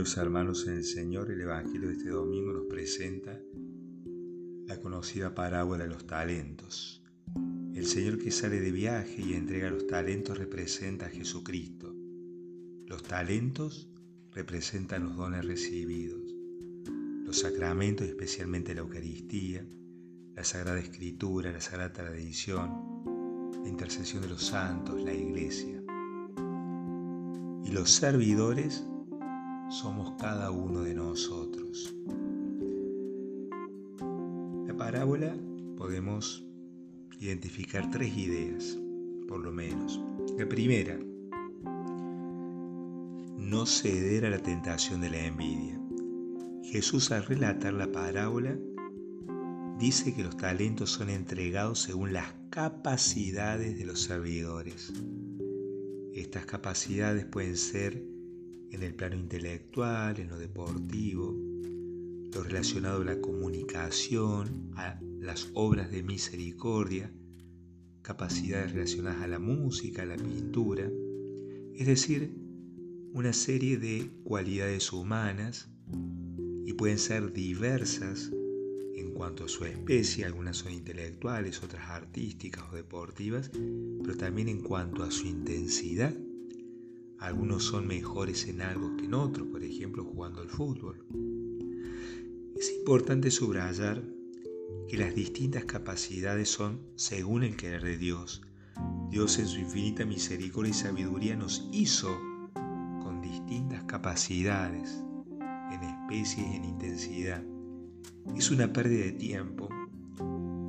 queridos hermanos en el Señor, el Evangelio de este domingo nos presenta la conocida parábola de los talentos. El Señor que sale de viaje y entrega los talentos representa a Jesucristo. Los talentos representan los dones recibidos, los sacramentos, especialmente la Eucaristía, la Sagrada Escritura, la Sagrada Tradición, la intercesión de los santos, la Iglesia. Y los servidores somos cada uno de nosotros. La parábola podemos identificar tres ideas, por lo menos. La primera, no ceder a la tentación de la envidia. Jesús al relatar la parábola dice que los talentos son entregados según las capacidades de los servidores. Estas capacidades pueden ser en el plano intelectual, en lo deportivo, lo relacionado a la comunicación, a las obras de misericordia, capacidades relacionadas a la música, a la pintura, es decir, una serie de cualidades humanas y pueden ser diversas en cuanto a su especie, algunas son intelectuales, otras artísticas o deportivas, pero también en cuanto a su intensidad algunos son mejores en algo que en otro, por ejemplo jugando al fútbol. Es importante subrayar que las distintas capacidades son según el querer de Dios. Dios en su infinita misericordia y sabiduría nos hizo con distintas capacidades, en especies y en intensidad. Es una pérdida de tiempo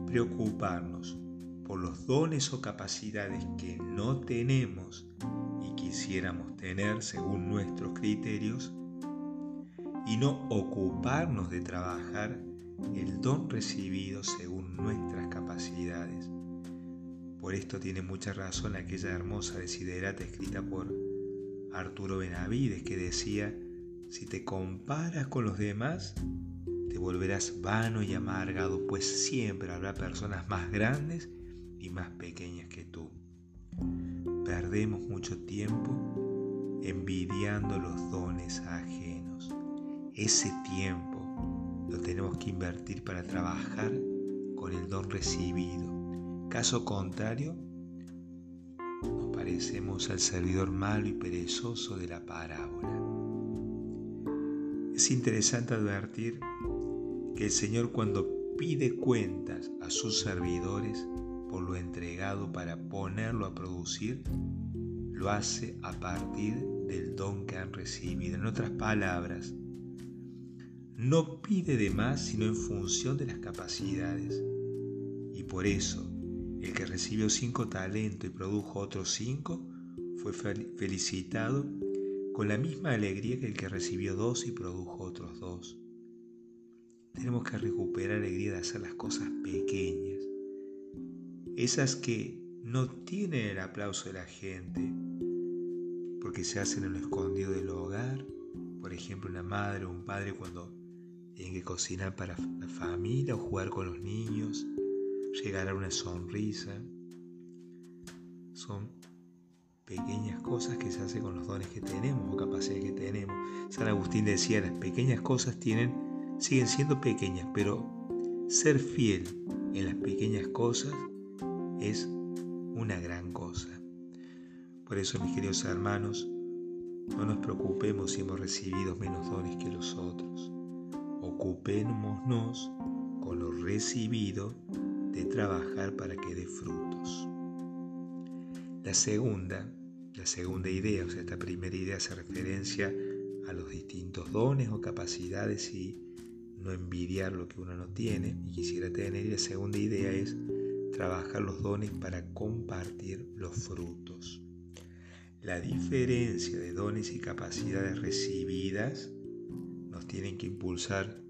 preocuparnos por los dones o capacidades que no tenemos quisiéramos tener según nuestros criterios y no ocuparnos de trabajar el don recibido según nuestras capacidades. Por esto tiene mucha razón aquella hermosa desiderata escrita por Arturo Benavides que decía, si te comparas con los demás, te volverás vano y amargado, pues siempre habrá personas más grandes y más pequeñas que tú. Perdemos mucho tiempo envidiando los dones ajenos. Ese tiempo lo tenemos que invertir para trabajar con el don recibido. Caso contrario, nos parecemos al servidor malo y perezoso de la parábola. Es interesante advertir que el Señor cuando pide cuentas a sus servidores por lo entregado para ponerlo a producir, lo hace a partir del don que han recibido. En otras palabras, no pide de más sino en función de las capacidades. Y por eso, el que recibió cinco talentos y produjo otros cinco, fue felicitado con la misma alegría que el que recibió dos y produjo otros dos. Tenemos que recuperar la alegría de hacer las cosas pequeñas esas que no tienen el aplauso de la gente, porque se hacen en lo escondido del hogar, por ejemplo una madre o un padre cuando tienen que cocinar para la familia o jugar con los niños, llegar a una sonrisa. Son pequeñas cosas que se hacen con los dones que tenemos o capacidades que tenemos. San Agustín decía, las pequeñas cosas tienen, siguen siendo pequeñas, pero ser fiel en las pequeñas cosas es una gran cosa. Por eso, mis queridos hermanos, no nos preocupemos si hemos recibido menos dones que los otros. Ocupémonos con lo recibido de trabajar para que dé frutos. La segunda, la segunda idea, o sea, esta primera idea hace referencia a los distintos dones o capacidades y no envidiar lo que uno no tiene y quisiera tener. Y la segunda idea es trabajar los dones para compartir los frutos. La diferencia de dones y capacidades recibidas nos tienen que impulsar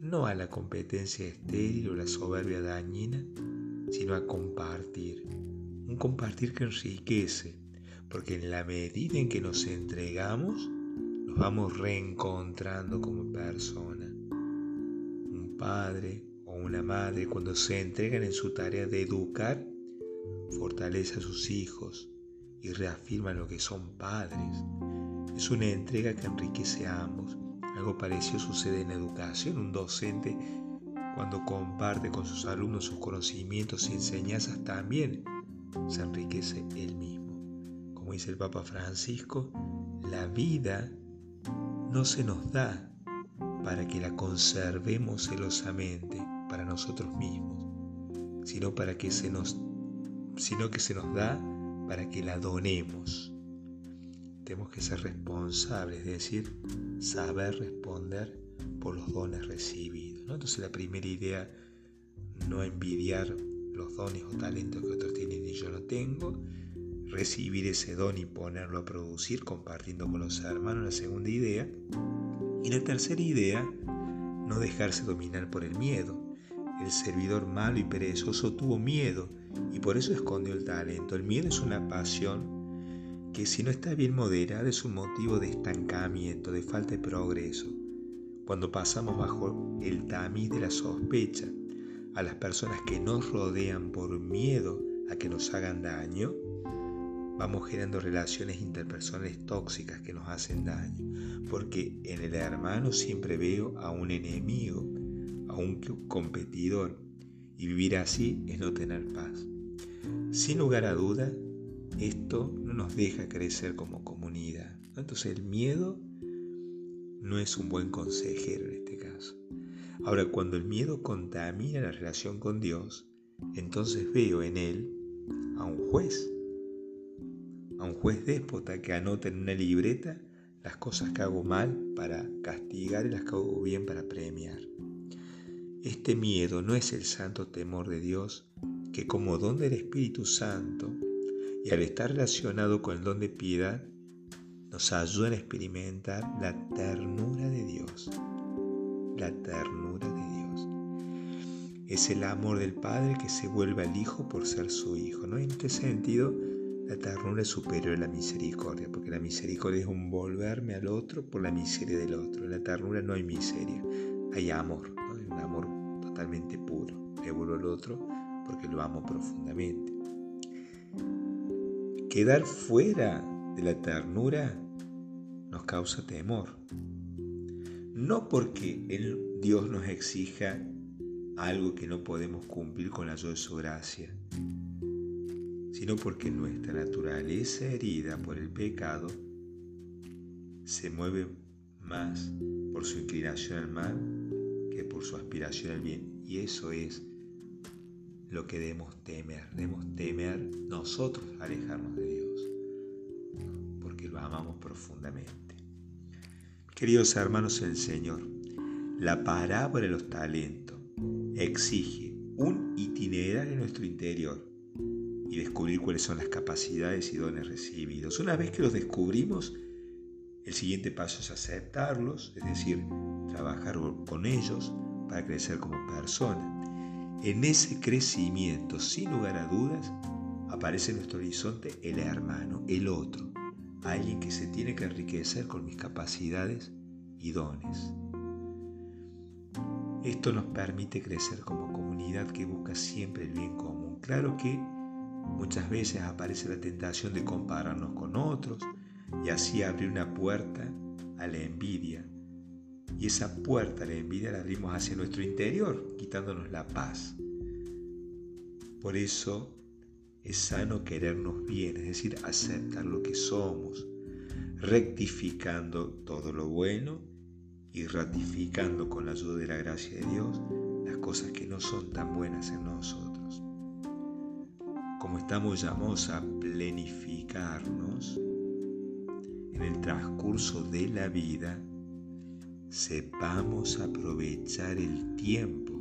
no a la competencia estéril o la soberbia dañina, sino a compartir. Un compartir que enriquece, porque en la medida en que nos entregamos, nos vamos reencontrando como persona. Un padre, una madre cuando se entregan en su tarea de educar, fortalece a sus hijos y reafirma lo que son padres. Es una entrega que enriquece a ambos. Algo parecido sucede en la educación. Un docente cuando comparte con sus alumnos sus conocimientos y enseñanzas también se enriquece él mismo. Como dice el Papa Francisco, la vida no se nos da para que la conservemos celosamente para nosotros mismos, sino para que se nos sino que se nos da para que la donemos. Tenemos que ser responsables, es decir, saber responder por los dones recibidos. Entonces la primera idea, no envidiar los dones o talentos que otros tienen y yo no tengo, recibir ese don y ponerlo a producir compartiendo con los hermanos, la segunda idea. Y la tercera idea, no dejarse dominar por el miedo. El servidor malo y perezoso tuvo miedo y por eso escondió el talento. El miedo es una pasión que si no está bien moderada es un motivo de estancamiento, de falta de progreso. Cuando pasamos bajo el tamiz de la sospecha a las personas que nos rodean por miedo a que nos hagan daño, vamos generando relaciones interpersonales tóxicas que nos hacen daño. Porque en el hermano siempre veo a un enemigo, a un competidor. Y vivir así es no tener paz. Sin lugar a duda, esto no nos deja crecer como comunidad. Entonces el miedo no es un buen consejero en este caso. Ahora, cuando el miedo contamina la relación con Dios, entonces veo en él a un juez a un juez déspota que anota en una libreta las cosas que hago mal para castigar y las que hago bien para premiar. Este miedo no es el santo temor de Dios que como don del Espíritu Santo y al estar relacionado con el don de piedad, nos ayuda a experimentar la ternura de Dios. La ternura de Dios. Es el amor del Padre que se vuelve al Hijo por ser su Hijo. ¿no? En este sentido, la ternura es superior a la misericordia, porque la misericordia es un volverme al otro por la miseria del otro. En la ternura no hay miseria, hay amor, un amor totalmente puro. Le vuelvo al otro porque lo amo profundamente. Quedar fuera de la ternura nos causa temor. No porque el Dios nos exija algo que no podemos cumplir con la ayuda de su gracia, sino porque nuestra naturaleza herida por el pecado se mueve más por su inclinación al mal por su aspiración al bien. Y eso es lo que debemos temer. Debemos temer nosotros alejarnos de Dios, porque lo amamos profundamente. Queridos hermanos el Señor, la parábola de los talentos exige un itinerario en nuestro interior y descubrir cuáles son las capacidades y dones recibidos. Una vez que los descubrimos, el siguiente paso es aceptarlos, es decir, trabajar con ellos para crecer como persona. En ese crecimiento, sin lugar a dudas, aparece en nuestro horizonte el hermano, el otro, alguien que se tiene que enriquecer con mis capacidades y dones. Esto nos permite crecer como comunidad que busca siempre el bien común. Claro que Muchas veces aparece la tentación de compararnos con otros y así abrir una puerta a la envidia. Y esa puerta a la envidia la abrimos hacia nuestro interior, quitándonos la paz. Por eso es sano querernos bien, es decir, aceptar lo que somos, rectificando todo lo bueno y ratificando con la ayuda de la gracia de Dios las cosas que no son tan buenas en nosotros como estamos llamados a plenificarnos en el transcurso de la vida, sepamos aprovechar el tiempo,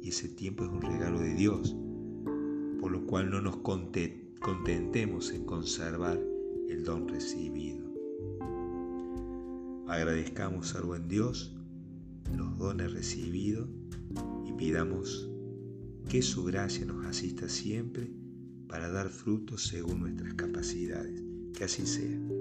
y ese tiempo es un regalo de Dios, por lo cual no nos contentemos en conservar el don recibido. Agradezcamos al buen Dios los dones recibidos y pidamos que su gracia nos asista siempre para dar frutos según nuestras capacidades. Que así sea.